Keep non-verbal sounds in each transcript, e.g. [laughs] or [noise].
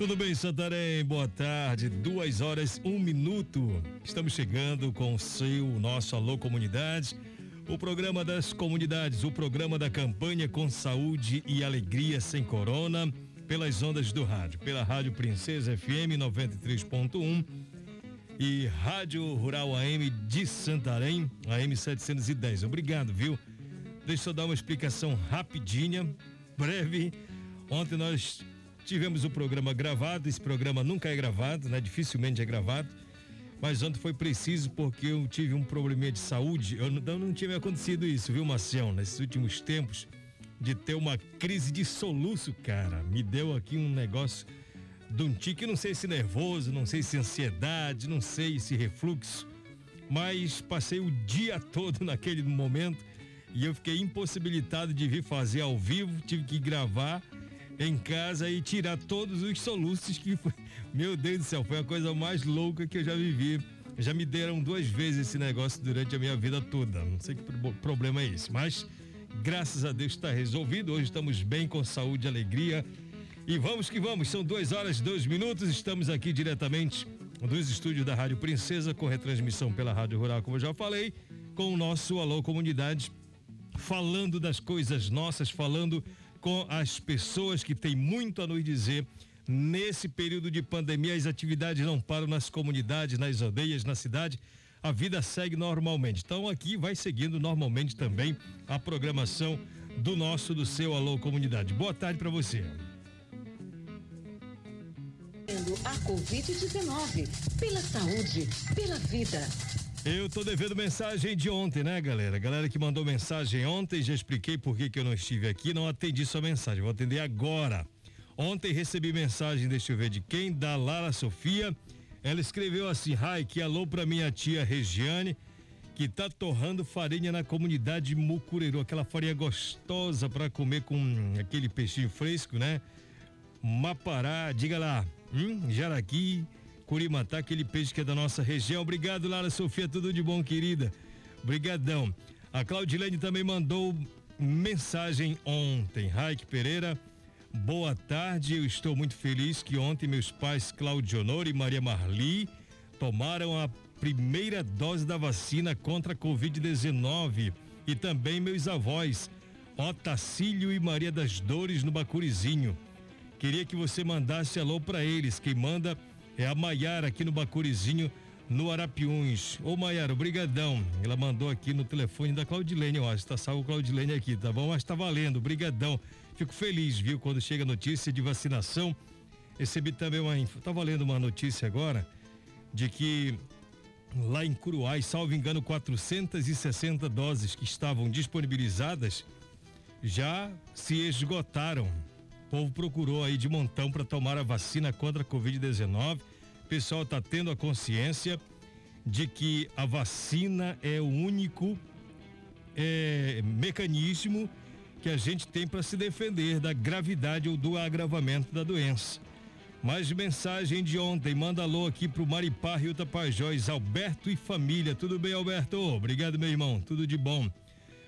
Tudo bem, Santarém? Boa tarde. Duas horas, um minuto. Estamos chegando com o seu, nosso Alô Comunidade o programa das comunidades, o programa da campanha com saúde e alegria sem corona, pelas ondas do rádio, pela Rádio Princesa FM 93.1 e Rádio Rural AM de Santarém, AM 710. Obrigado, viu? Deixa eu dar uma explicação rapidinha, breve. Ontem nós tivemos o programa gravado, esse programa nunca é gravado, né? Dificilmente é gravado mas ontem foi preciso porque eu tive um probleminha de saúde. Eu não, não tinha acontecido isso, viu, Marcião? Nesses últimos tempos, de ter uma crise de soluço, cara. Me deu aqui um negócio de um tique, não sei se nervoso, não sei se ansiedade, não sei se refluxo, mas passei o dia [laughs] todo naquele momento e eu fiquei impossibilitado de vir fazer ao vivo, tive que gravar em casa e tirar todos os soluços que foi. Meu Deus do céu, foi a coisa mais louca que eu já vivi. Já me deram duas vezes esse negócio durante a minha vida toda. Não sei que problema é esse, mas graças a Deus está resolvido. Hoje estamos bem, com saúde e alegria. E vamos que vamos, são duas horas e dois minutos. Estamos aqui diretamente dos estúdios da Rádio Princesa, com retransmissão pela Rádio Rural, como eu já falei, com o nosso Alô Comunidade, falando das coisas nossas, falando com as pessoas que têm muito a nos dizer. Nesse período de pandemia, as atividades não param nas comunidades, nas aldeias, na cidade. A vida segue normalmente. Então aqui vai seguindo normalmente também a programação do nosso, do seu Alô Comunidade. Boa tarde para você. A Covid-19, pela saúde, pela vida. Eu tô devendo mensagem de ontem, né, galera? Galera que mandou mensagem ontem, já expliquei por que, que eu não estive aqui, não atendi sua mensagem, vou atender agora. Ontem recebi mensagem, deixa eu ver de quem, da Lara Sofia. Ela escreveu assim: Rai, que alô pra minha tia Regiane, que tá torrando farinha na comunidade Mucureiro, aquela farinha gostosa para comer com aquele peixinho fresco, né? Mapará, diga lá, hum, jaraqui, Curimatá, aquele peixe que é da nossa região. Obrigado, Lara Sofia, tudo de bom, querida. Obrigadão. A Claudilene também mandou mensagem ontem. Raik Pereira, boa tarde. Eu estou muito feliz que ontem meus pais Claudio Honor e Maria Marli tomaram a primeira dose da vacina contra a Covid-19 e também meus avós Otacílio e Maria das Dores no Bacurizinho. Queria que você mandasse alô para eles. Quem manda é a Maiara aqui no Bacurizinho, no Arapiuns. Ô Maiara, brigadão. Ela mandou aqui no telefone da Claudilene, ó, está salvo Claudilene aqui, tá bom? Mas tá valendo, brigadão. Fico feliz, viu, quando chega notícia de vacinação. Recebi também uma, tá valendo uma notícia agora de que lá em Curuai, salvo engano, 460 doses que estavam disponibilizadas já se esgotaram. O povo procurou aí de montão para tomar a vacina contra a Covid-19 pessoal está tendo a consciência de que a vacina é o único é, mecanismo que a gente tem para se defender da gravidade ou do agravamento da doença. Mais mensagem de ontem, manda alô aqui pro Maripá Rio Tapajós, Alberto e família. Tudo bem, Alberto? Obrigado, meu irmão. Tudo de bom.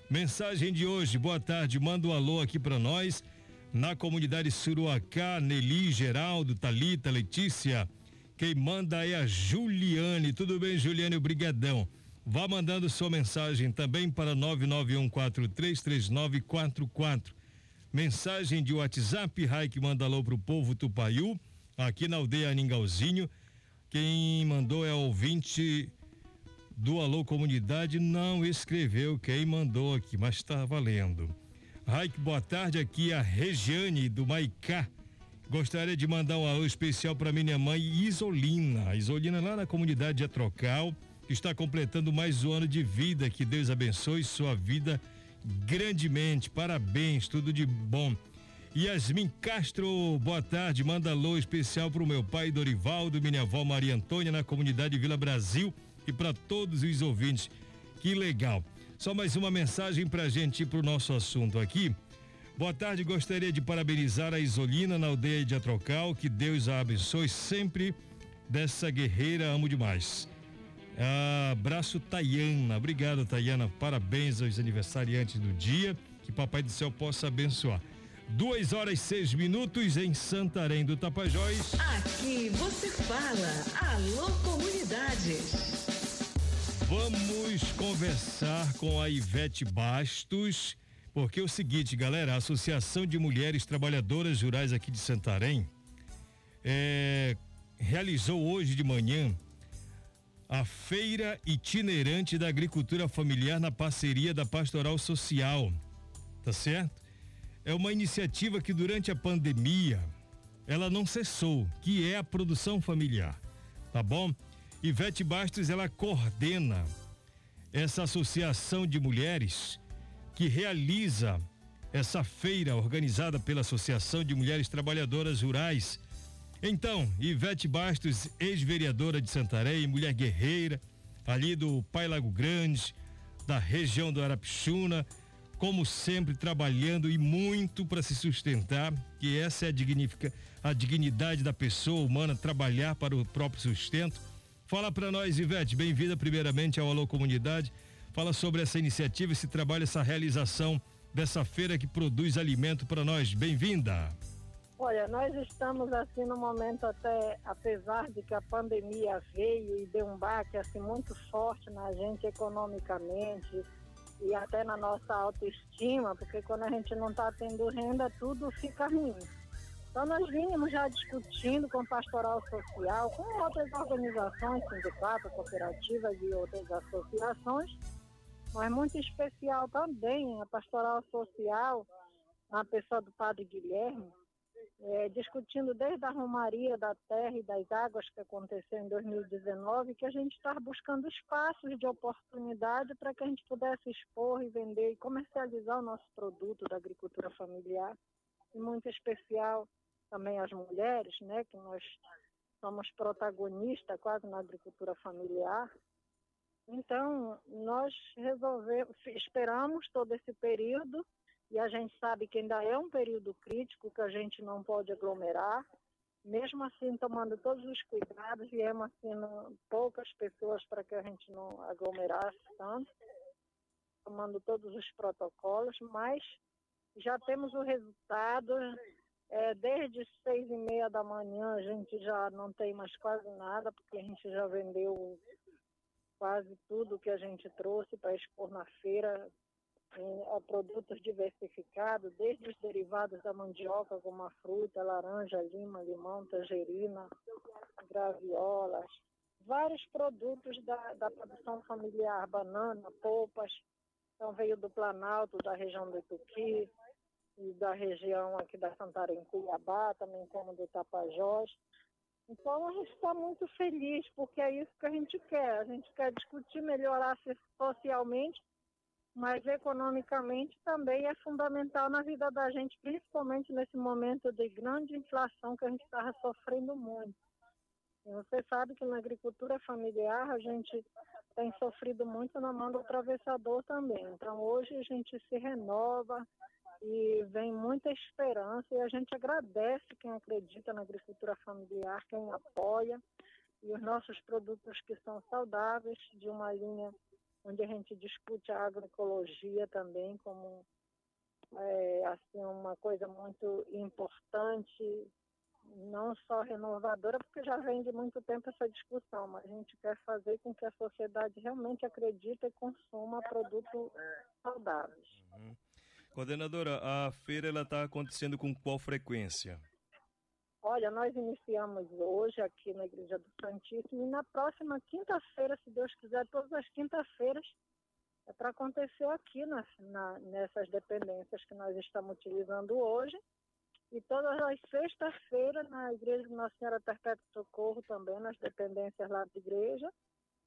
Mensagem de hoje, boa tarde. Manda um alô aqui para nós na comunidade Suruacá, Nelly, Geraldo, Talita, Letícia. Quem manda é a Juliane. Tudo bem, Juliane? Obrigadão. Vá mandando sua mensagem também para 991433944. Mensagem de WhatsApp, Raik manda alô pro povo Tupaiú, aqui na aldeia Ningalzinho. Quem mandou é o ouvinte do Alô Comunidade não escreveu quem mandou aqui, mas está valendo. Raik, boa tarde. Aqui é a Regiane do Maicá. Gostaria de mandar um alô especial para minha mãe Isolina. Isolina lá na comunidade de Atrocal, está completando mais um ano de vida. Que Deus abençoe sua vida grandemente. Parabéns, tudo de bom. Yasmin Castro, boa tarde. Manda alô especial para o meu pai Dorivaldo, minha avó Maria Antônia, na comunidade Vila Brasil e para todos os ouvintes. Que legal. Só mais uma mensagem para a gente ir para o nosso assunto aqui. Boa tarde, gostaria de parabenizar a Isolina na aldeia de Atrocal. Que Deus a abençoe sempre dessa guerreira, amo demais. Abraço, Tayana. Obrigado, Tayana. Parabéns aos aniversariantes do dia. Que Papai do Céu possa abençoar. Duas horas e seis minutos em Santarém do Tapajós. Aqui você fala. Alô, comunidades. Vamos conversar com a Ivete Bastos, porque é o seguinte, galera, a Associação de Mulheres Trabalhadoras Rurais aqui de Santarém é, realizou hoje de manhã a Feira Itinerante da Agricultura Familiar na parceria da Pastoral Social. Tá certo? É uma iniciativa que durante a pandemia ela não cessou, que é a produção familiar. Tá bom? Ivete Bastos, ela coordena essa associação de mulheres que realiza essa feira organizada pela Associação de Mulheres Trabalhadoras Rurais então, Ivete Bastos, ex-vereadora de Santarém, mulher guerreira, ali do Pai Lago Grande, da região do Arapixuna, como sempre trabalhando e muito para se sustentar, que essa é a, dignifica, a dignidade da pessoa humana, trabalhar para o próprio sustento. Fala para nós, Ivete, bem-vinda primeiramente ao Alô Comunidade. Fala sobre essa iniciativa, esse trabalho, essa realização dessa feira que produz alimento para nós. Bem-vinda. Olha, nós estamos assim no momento até, apesar de que a pandemia veio e deu um baque assim muito forte na gente economicamente e até na nossa autoestima, porque quando a gente não está tendo renda, tudo fica ruim. Então nós vínhamos já discutindo com pastoral social, com outras organizações, sindicatos, cooperativas e outras associações, mas muito especial também a pastoral social, a pessoa do padre Guilherme, é, discutindo desde a Romaria da Terra e das Águas que aconteceu em 2019, que a gente está buscando espaços de oportunidade para que a gente pudesse expor e vender e comercializar o nosso produto da agricultura familiar, e muito especial também as mulheres, né, que nós somos protagonistas quase na agricultura familiar. Então, nós resolvemos, esperamos todo esse período e a gente sabe que ainda é um período crítico que a gente não pode aglomerar. Mesmo assim, tomando todos os cuidados, viemos assim, poucas pessoas para que a gente não aglomerasse tanto, tomando todos os protocolos, mas já temos o resultado. É, desde seis e meia da manhã a gente já não tem mais quase nada, porque a gente já vendeu quase tudo que a gente trouxe para expor na feira, a produtos diversificados, desde os derivados da mandioca, como a fruta, laranja, lima, limão, tangerina, graviolas, vários produtos da, da produção familiar, banana, polpas, então veio do Planalto, da região do Ituqui, e da região aqui da Santarém, Cuiabá, também como do Tapajós. Então a gente está muito feliz, porque é isso que a gente quer. A gente quer discutir, melhorar socialmente mas economicamente também é fundamental na vida da gente, principalmente nesse momento de grande inflação que a gente estava sofrendo muito. E você sabe que na agricultura familiar a gente tem sofrido muito na mão do atravessador também. Então hoje a gente se renova e vem muita esperança e a gente agradece quem acredita na agricultura familiar, quem apoia e os nossos produtos que são saudáveis de uma linha onde a gente discute a agroecologia também como é, assim uma coisa muito importante, não só renovadora, porque já vem de muito tempo essa discussão, mas a gente quer fazer com que a sociedade realmente acredite e consuma produtos saudáveis. Uhum. Coordenadora, a feira ela está acontecendo com qual frequência? Olha, nós iniciamos hoje aqui na Igreja do Santíssimo e na próxima quinta-feira, se Deus quiser, todas as quintas-feiras, é para acontecer aqui nas, na, nessas dependências que nós estamos utilizando hoje. E todas as sextas-feiras na Igreja de Nossa Senhora Perpétua Socorro também, nas dependências lá da igreja.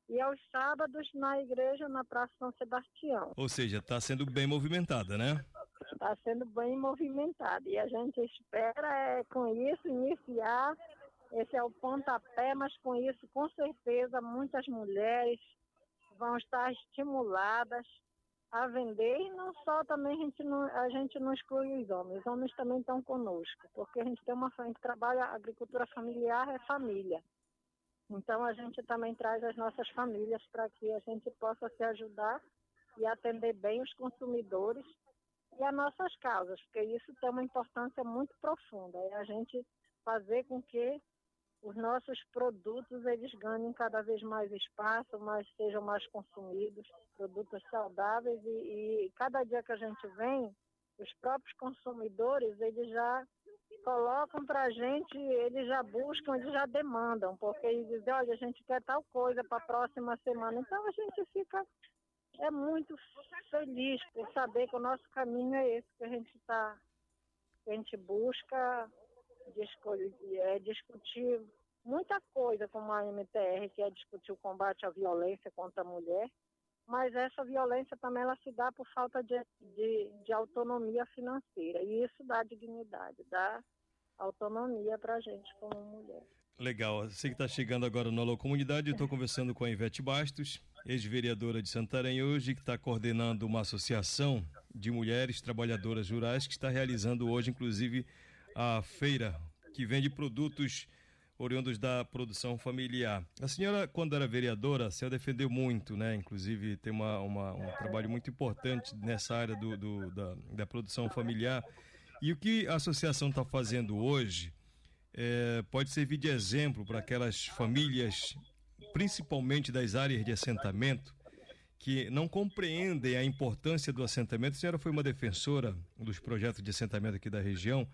E aos sábados na igreja na Praça São Sebastião. Ou seja, está sendo bem movimentada, né? Está sendo bem movimentada. E a gente espera é, com isso iniciar. Esse é o pontapé, mas com isso, com certeza, muitas mulheres vão estar estimuladas a vender e não só também a gente não, a gente não exclui os homens, os homens também estão conosco, porque a gente tem uma gente trabalha agricultura familiar é família. Então a gente também traz as nossas famílias para que a gente possa se ajudar e atender bem os consumidores e as nossas causas, porque isso tem uma importância muito profunda, é a gente fazer com que os nossos produtos eles ganhem cada vez mais espaço, mais sejam mais consumidos, produtos saudáveis e, e cada dia que a gente vem, os próprios consumidores eles já colocam para a gente, eles já buscam, eles já demandam, porque eles dizem, olha, a gente quer tal coisa para a próxima semana. Então a gente fica é muito feliz por saber que o nosso caminho é esse que a gente está, que a gente busca é, discutir muita coisa como a MTR, que é discutir o combate à violência contra a mulher, mas essa violência também ela se dá por falta de, de, de autonomia financeira, e isso dá dignidade, dá autonomia para a gente como mulher. Legal, você que está chegando agora no Alô Comunidade, estou conversando com a Ivete Bastos, ex-vereadora de Santarém hoje, que está coordenando uma associação de mulheres trabalhadoras rurais que está realizando hoje, inclusive, a feira que vende produtos oriundos da produção familiar. A senhora, quando era vereadora, senhora defendeu muito, né? Inclusive tem uma, uma um trabalho muito importante nessa área do, do da, da, produção familiar. E o que a associação está fazendo hoje é, pode servir de exemplo para aquelas famílias, principalmente das áreas de assentamento, que não compreendem a importância do assentamento. A senhora foi uma defensora dos projetos de assentamento aqui da região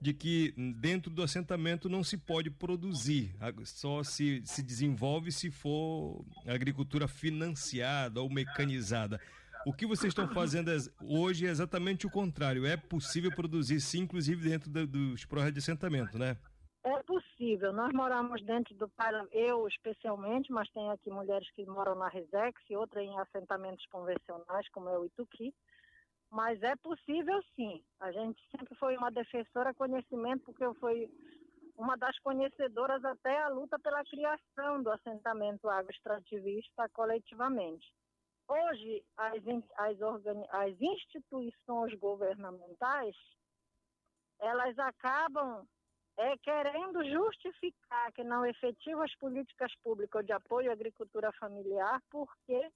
de que dentro do assentamento não se pode produzir, só se, se desenvolve se for agricultura financiada ou mecanizada. O que vocês estão fazendo hoje é exatamente o contrário. É possível produzir, sim, inclusive dentro dos projetos de assentamento, né? É possível. Nós moramos dentro do eu especialmente, mas tem aqui mulheres que moram na Resex e outras em assentamentos convencionais, como é o Ituqui. Mas é possível sim. A gente sempre foi uma defensora conhecimento, porque eu fui uma das conhecedoras até a luta pela criação do assentamento agroextrativista coletivamente. Hoje, as, as, as instituições governamentais, elas acabam é, querendo justificar que não efetivam as políticas públicas de apoio à agricultura familiar, porque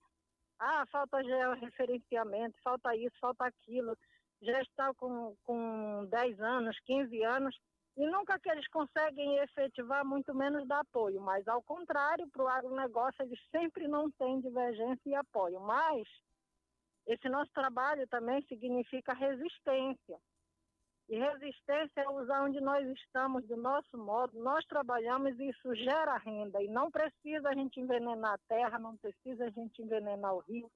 ah, falta georreferenciamento, falta isso, falta aquilo. Já está com, com 10 anos, 15 anos, e nunca que eles conseguem efetivar, muito menos dar apoio. Mas, ao contrário, para o agronegócio, eles sempre não têm divergência e apoio. Mas esse nosso trabalho também significa resistência. E resistência é usar onde nós estamos, do nosso modo, nós trabalhamos e isso gera renda. E não precisa a gente envenenar a terra, não precisa a gente envenenar o rio,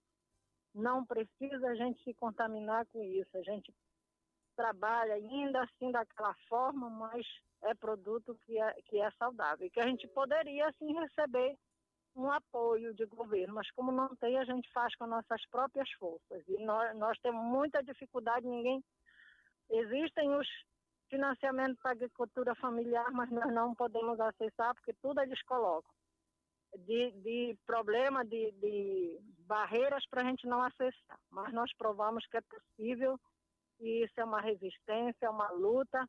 não precisa a gente se contaminar com isso. A gente trabalha ainda assim daquela forma, mas é produto que é, que é saudável. Que a gente poderia, assim, receber um apoio de governo, mas como não tem, a gente faz com nossas próprias forças. E nós, nós temos muita dificuldade, ninguém Existem os financiamentos para agricultura familiar, mas nós não podemos acessar porque tudo eles colocam. De, de problema, de, de barreiras para a gente não acessar. Mas nós provamos que é possível e isso é uma resistência, é uma luta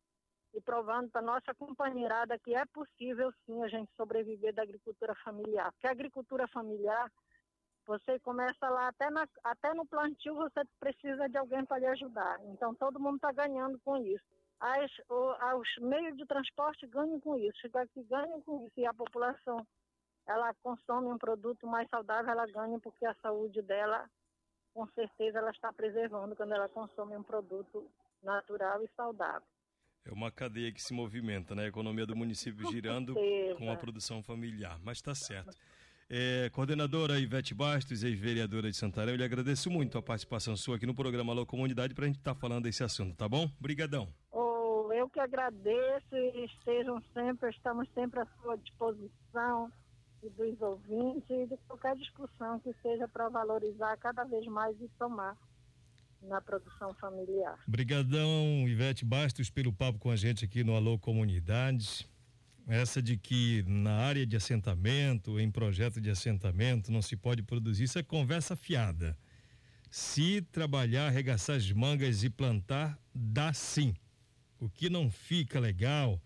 e provando para nossa companheirada que é possível sim a gente sobreviver da agricultura familiar. Porque a agricultura familiar você começa lá, até, na, até no plantio você precisa de alguém para lhe ajudar. Então todo mundo está ganhando com isso. As, o, os meios de transporte ganham com isso, chega aqui ganham com isso. E a população, ela consome um produto mais saudável, ela ganha porque a saúde dela, com certeza, ela está preservando quando ela consome um produto natural e saudável. É uma cadeia que se movimenta, né? A economia do município girando com a produção familiar. Mas está certo. É, coordenadora Ivete Bastos, ex-vereadora de Santarém, eu lhe agradeço muito a participação sua aqui no programa Alô Comunidade para a gente estar tá falando desse assunto, tá bom? Obrigadão. Oh, eu que agradeço e estejam sempre, estamos sempre à sua disposição e dos ouvintes e de qualquer discussão que seja para valorizar cada vez mais e somar na produção familiar. Obrigadão, Ivete Bastos, pelo papo com a gente aqui no Alô Comunidades. Essa de que na área de assentamento, em projeto de assentamento, não se pode produzir, isso é conversa fiada. Se trabalhar, arregaçar as mangas e plantar, dá sim. O que não fica legal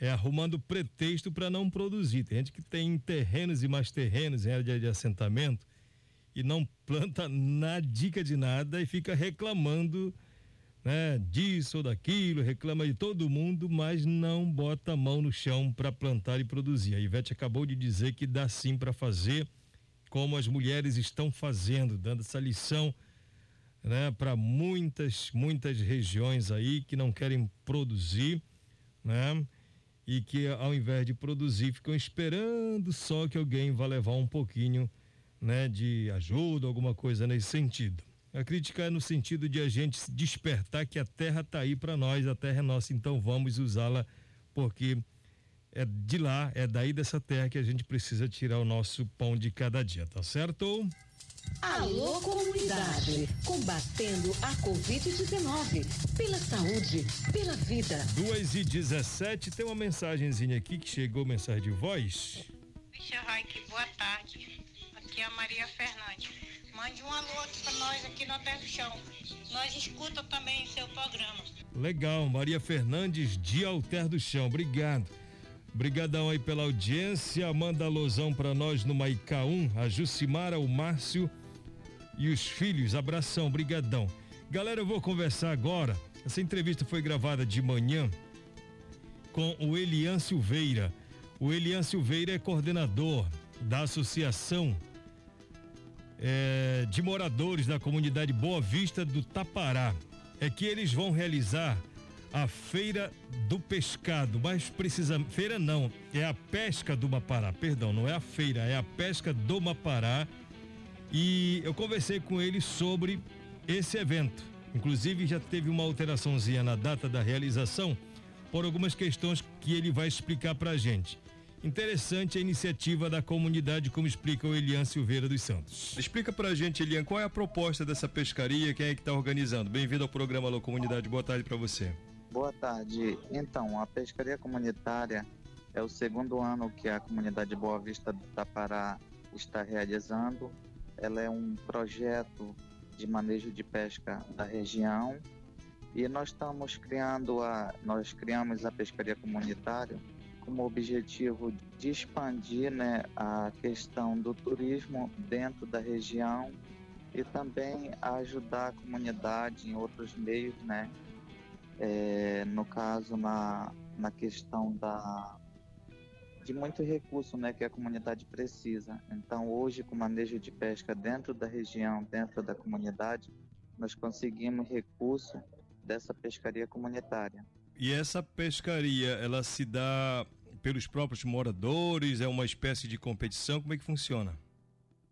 é arrumando pretexto para não produzir. Tem gente que tem terrenos e mais terrenos em área de assentamento e não planta na dica de nada e fica reclamando né, disso ou daquilo, reclama de todo mundo, mas não bota a mão no chão para plantar e produzir. A Ivete acabou de dizer que dá sim para fazer como as mulheres estão fazendo, dando essa lição né, para muitas, muitas regiões aí que não querem produzir, né? E que ao invés de produzir ficam esperando só que alguém vá levar um pouquinho né, de ajuda, alguma coisa nesse sentido. A crítica é no sentido de a gente despertar que a terra está aí para nós, a terra é nossa, então vamos usá-la, porque é de lá, é daí dessa terra que a gente precisa tirar o nosso pão de cada dia, tá certo? Alô comunidade, combatendo a Covid-19, pela saúde, pela vida. 2 e 17 tem uma mensagenzinha aqui que chegou, mensagem de voz. Vixe, Raik, boa tarde. Aqui é a Maria Fernandes. Mande um alô para nós aqui no Terra do Chão. Nós escuta também seu programa. Legal, Maria Fernandes de Alter do Chão. Obrigado. Obrigadão aí pela audiência. Manda alusão para nós no Maicá 1, a Jucimara, o Márcio e os filhos. Abração, brigadão. Galera, eu vou conversar agora. Essa entrevista foi gravada de manhã com o Elian Silveira. O Elian Silveira é coordenador da Associação é, de moradores da comunidade Boa Vista do Tapará. É que eles vão realizar a Feira do Pescado, mas precisa. Feira não, é a pesca do Mapará, perdão, não é a feira, é a pesca do Mapará. E eu conversei com eles sobre esse evento. Inclusive já teve uma alteraçãozinha na data da realização por algumas questões que ele vai explicar para a gente. Interessante a iniciativa da comunidade, como explica o Elian Silveira dos Santos. Explica pra gente, Elian, qual é a proposta dessa pescaria, quem é que está organizando? Bem-vindo ao programa Alô Comunidade, boa tarde para você. Boa tarde. Então, a pescaria comunitária é o segundo ano que a comunidade Boa Vista do Tapará está realizando. Ela é um projeto de manejo de pesca da região e nós estamos criando a, nós criamos a pescaria comunitária como objetivo de expandir né, a questão do turismo dentro da região e também ajudar a comunidade em outros meios, né? É, no caso, na, na questão da, de muito recurso né, que a comunidade precisa. Então, hoje, com o manejo de pesca dentro da região, dentro da comunidade, nós conseguimos recurso dessa pescaria comunitária. E essa pescaria, ela se dá pelos próprios moradores? É uma espécie de competição? Como é que funciona?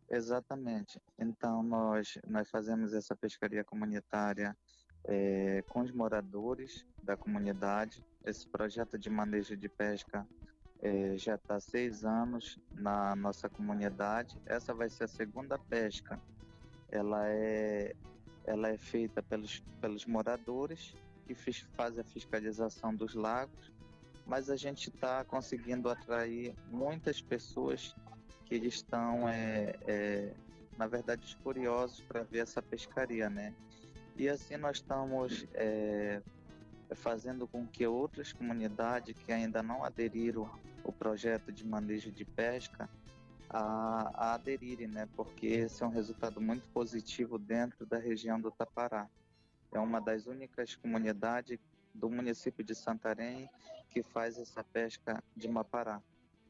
Exatamente. Então, nós, nós fazemos essa pescaria comunitária é, com os moradores da comunidade. Esse projeto de manejo de pesca é, já está há seis anos na nossa comunidade. Essa vai ser a segunda pesca. Ela é, ela é feita pelos, pelos moradores que fazem a fiscalização dos lagos, mas a gente está conseguindo atrair muitas pessoas que estão, é, é, na verdade, curiosos para ver essa pescaria, né? E assim nós estamos é, fazendo com que outras comunidades que ainda não aderiram ao projeto de manejo de pesca a, a aderirem, né? Porque esse é um resultado muito positivo dentro da região do Tapará é uma das únicas comunidades do município de Santarém que faz essa pesca de mapará.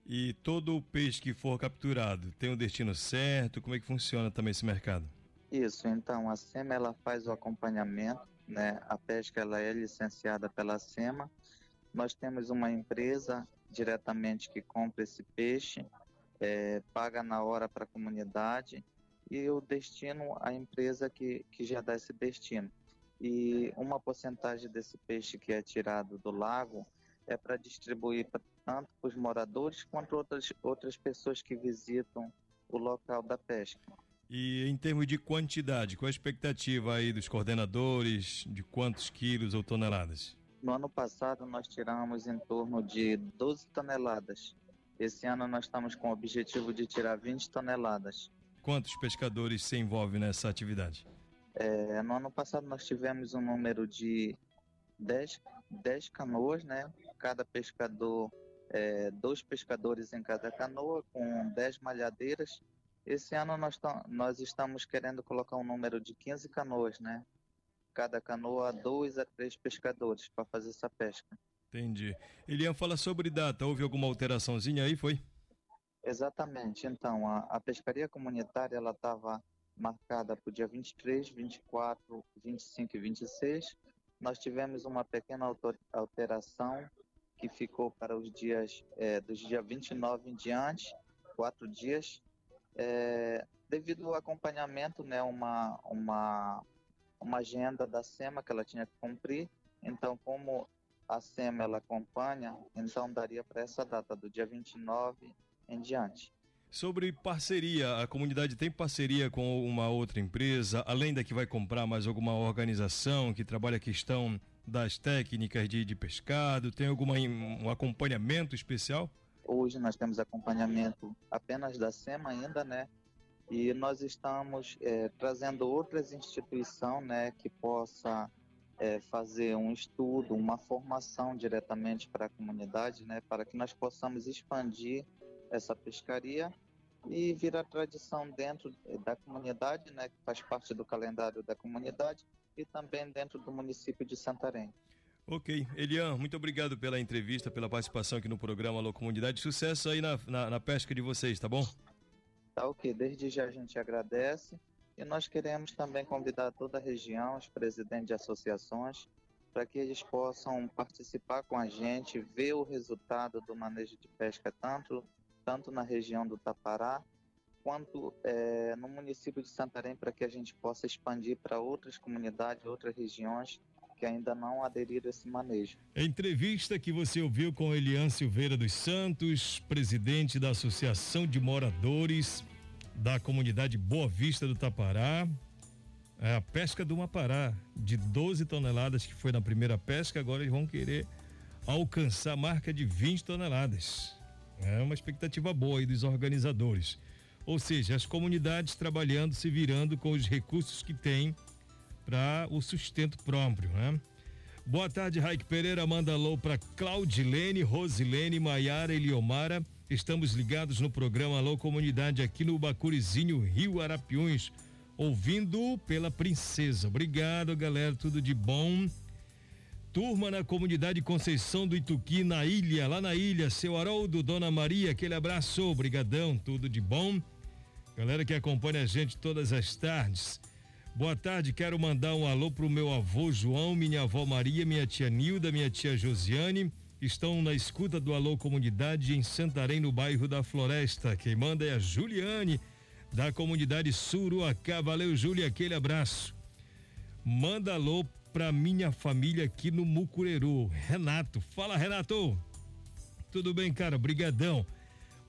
E todo o peixe que for capturado tem um destino certo? Como é que funciona também esse mercado? Isso, então a SEMA ela faz o acompanhamento, né? A pesca ela é licenciada pela SEMA Nós temos uma empresa diretamente que compra esse peixe, é, paga na hora para a comunidade e o destino à empresa que, que já dá esse destino. E uma porcentagem desse peixe que é tirado do lago é para distribuir tanto para os moradores quanto outras, outras pessoas que visitam o local da pesca. E em termos de quantidade, qual a expectativa aí dos coordenadores de quantos quilos ou toneladas? No ano passado nós tiramos em torno de 12 toneladas. Esse ano nós estamos com o objetivo de tirar 20 toneladas. Quantos pescadores se envolvem nessa atividade? É, no ano passado nós tivemos um número de 10, 10 canoas, né? Cada pescador, é, dois pescadores em cada canoa, com 10 malhadeiras esse ano nós, nós estamos querendo colocar um número de 15 canoas, né? Cada canoa, dois a três pescadores para fazer essa pesca. Entendi. Elian, fala sobre data. Houve alguma alteraçãozinha aí, foi? Exatamente. Então, a, a pescaria comunitária ela estava marcada para o dia 23, 24, 25 e 26. Nós tivemos uma pequena alteração que ficou para os dias é, dos dias 29 em diante, quatro dias, é, devido ao acompanhamento, né, uma, uma, uma agenda da SEMA que ela tinha que cumprir. Então, como a SEMA ela acompanha, então daria para essa data, do dia 29 em diante. Sobre parceria, a comunidade tem parceria com uma outra empresa, além da que vai comprar mais alguma organização que trabalha a questão das técnicas de, de pescado? Tem algum um acompanhamento especial? Hoje nós temos acompanhamento apenas da SEMA ainda, né? E nós estamos é, trazendo outras instituições, né, que possa é, fazer um estudo, uma formação diretamente para a comunidade, né, para que nós possamos expandir essa pescaria e virar tradição dentro da comunidade, né, que faz parte do calendário da comunidade e também dentro do município de Santarém. Ok. Elian, muito obrigado pela entrevista, pela participação aqui no programa Alô Comunidade. Sucesso aí na, na, na pesca de vocês, tá bom? Tá ok. Desde já a gente agradece. E nós queremos também convidar toda a região, os presidentes de associações, para que eles possam participar com a gente, ver o resultado do manejo de pesca, tanto, tanto na região do Tapará, quanto é, no município de Santarém, para que a gente possa expandir para outras comunidades, outras regiões que ainda não aderiram a esse manejo. Entrevista que você ouviu com Elian Silveira dos Santos, presidente da Associação de Moradores da comunidade Boa Vista do Tapará. É a pesca do Mapará, de 12 toneladas que foi na primeira pesca, agora eles vão querer alcançar a marca de 20 toneladas. É uma expectativa boa aí dos organizadores. Ou seja, as comunidades trabalhando, se virando com os recursos que têm para o sustento próprio, né? Boa tarde, Raik Pereira. Manda alô para Claudilene, Rosilene, Maiara Eliomara. Estamos ligados no programa Alô Comunidade aqui no Bacurizinho, Rio Arapiuns, ouvindo pela Princesa. Obrigado, galera. Tudo de bom. Turma na comunidade Conceição do Ituqui, na ilha, lá na ilha, seu Haroldo, Dona Maria, aquele abraço, obrigadão, tudo de bom. Galera que acompanha a gente todas as tardes. Boa tarde, quero mandar um alô pro meu avô João, minha avó Maria, minha tia Nilda, minha tia Josiane. Estão na escuta do Alô Comunidade em Santarém, no bairro da Floresta. Quem manda é a Juliane, da comunidade Suruacá. Valeu, Júlia, aquele abraço. Manda alô pra minha família aqui no Mucureru. Renato, fala Renato. Tudo bem, cara? Brigadão.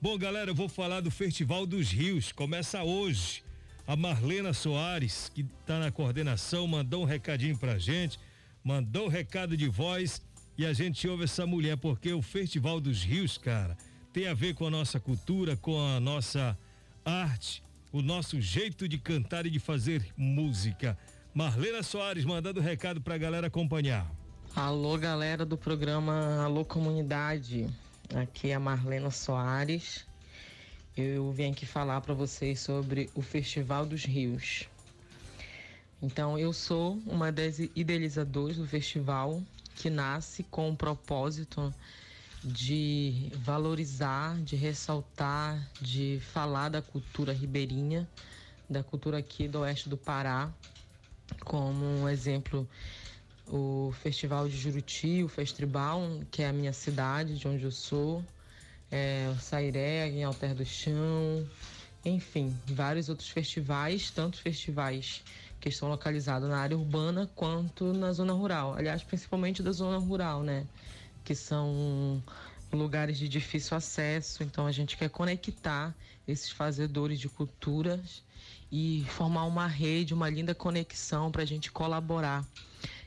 Bom, galera, eu vou falar do Festival dos Rios. Começa hoje. A Marlena Soares, que está na coordenação, mandou um recadinho pra gente, mandou um recado de voz e a gente ouve essa mulher, porque o Festival dos Rios, cara, tem a ver com a nossa cultura, com a nossa arte, o nosso jeito de cantar e de fazer música. Marlena Soares mandando recado pra galera acompanhar. Alô, galera do programa Alô Comunidade. Aqui é a Marlena Soares eu vim aqui falar para vocês sobre o Festival dos Rios. Então, eu sou uma das idealizadoras do festival que nasce com o propósito de valorizar, de ressaltar, de falar da cultura ribeirinha, da cultura aqui do oeste do Pará, como um exemplo o Festival de Juruti, o Festribal, que é a minha cidade, de onde eu sou, é, o Sairé, em Alter do Chão, enfim, vários outros festivais, tantos festivais que estão localizados na área urbana quanto na zona rural. Aliás, principalmente da zona rural, né? Que são lugares de difícil acesso. Então a gente quer conectar esses fazedores de culturas e formar uma rede, uma linda conexão para a gente colaborar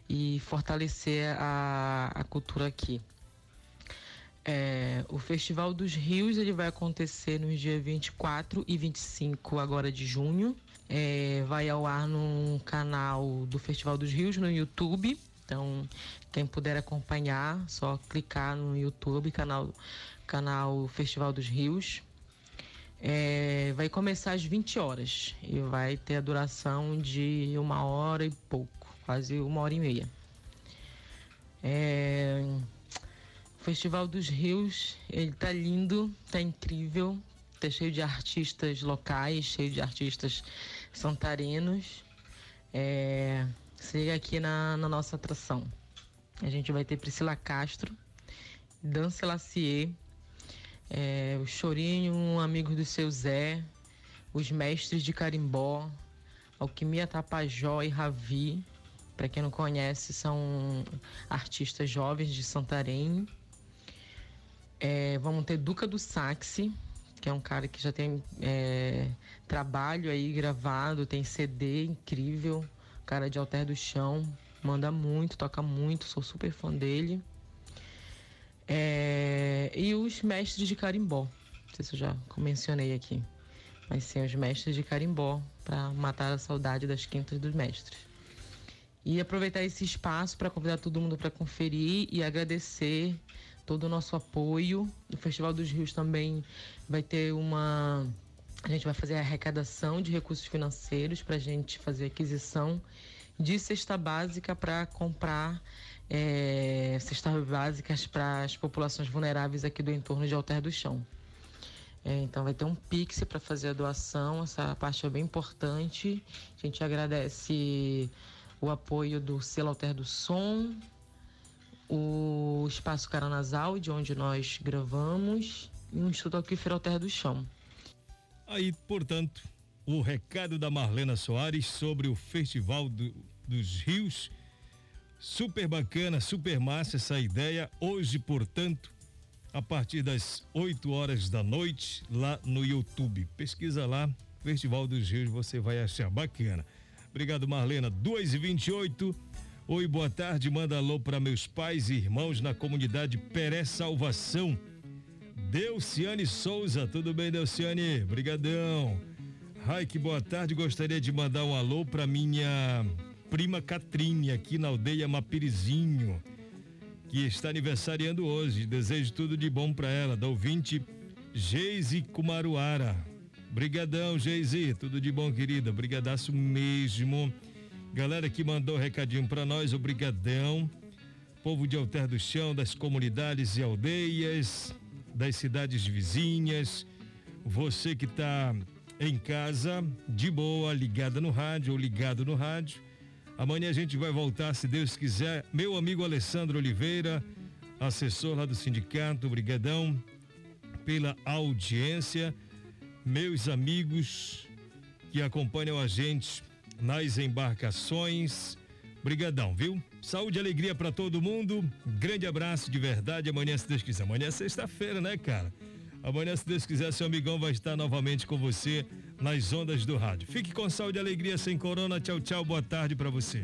e fortalecer a, a cultura aqui. É, o Festival dos Rios ele vai acontecer nos dias 24 e 25 agora de junho. É, vai ao ar no canal do Festival dos Rios no YouTube. Então, quem puder acompanhar, só clicar no YouTube, canal, canal Festival dos Rios. É, vai começar às 20 horas e vai ter a duração de uma hora e pouco, quase uma hora e meia. É, o Festival dos Rios, ele tá lindo, tá incrível, tá cheio de artistas locais, cheio de artistas santarenos. É, se liga aqui na, na nossa atração. A gente vai ter Priscila Castro, Dan Lacier, é, o Chorinho, um amigo do seu Zé, os mestres de carimbó, Alquimia Tapajó e Ravi. Para quem não conhece, são artistas jovens de Santarém. É, vamos ter Duca do Saxe, que é um cara que já tem é, trabalho aí gravado, tem CD incrível, cara de Alter do Chão, manda muito, toca muito, sou super fã dele. É, e os mestres de carimbó, não sei se eu já mencionei aqui, mas sim, os mestres de carimbó, para matar a saudade das quintas dos mestres. E aproveitar esse espaço para convidar todo mundo para conferir e agradecer todo o nosso apoio. O Festival dos Rios também vai ter uma. A gente vai fazer a arrecadação de recursos financeiros para a gente fazer aquisição de cesta básica para comprar é, cestas básicas para as populações vulneráveis aqui do entorno de Alter do Chão. É, então vai ter um Pix para fazer a doação, essa parte é bem importante. A gente agradece o apoio do Selo Alter do Som, o Espaço Caranasal, de onde nós gravamos, e o Instituto Aquífero Alter do Chão. Aí, portanto, o recado da Marlena Soares sobre o Festival do, dos Rios. Super bacana, super massa essa ideia. Hoje, portanto, a partir das 8 horas da noite, lá no YouTube. Pesquisa lá, Festival dos Rios, você vai achar bacana. Obrigado, Marlena. 2 e 28 Oi, boa tarde. Manda alô para meus pais e irmãos na comunidade Peré Salvação. Delciane Souza, tudo bem, Delciane? Brigadão. Ai, que boa tarde. Gostaria de mandar um alô para minha prima Catrine, aqui na aldeia Mapirizinho, que está aniversariando hoje. Desejo tudo de bom para ela, da ouvinte Geise Kumaruara. Brigadão, Geise. Tudo de bom, querida. Brigadaço mesmo. Galera que mandou recadinho para nós, obrigadão. Povo de Alter do Chão, das comunidades e aldeias, das cidades vizinhas. Você que está em casa, de boa, ligada no rádio ou ligado no rádio. Amanhã a gente vai voltar, se Deus quiser. Meu amigo Alessandro Oliveira, assessor lá do sindicato, obrigadão pela audiência. Meus amigos que acompanham a gente nas embarcações. Brigadão, viu? Saúde e alegria para todo mundo. Grande abraço de verdade. Amanhã, se Deus quiser. Amanhã é sexta-feira, né, cara? Amanhã, se Deus quiser, seu amigão vai estar novamente com você nas ondas do rádio. Fique com saúde e alegria sem corona. Tchau, tchau. Boa tarde para você.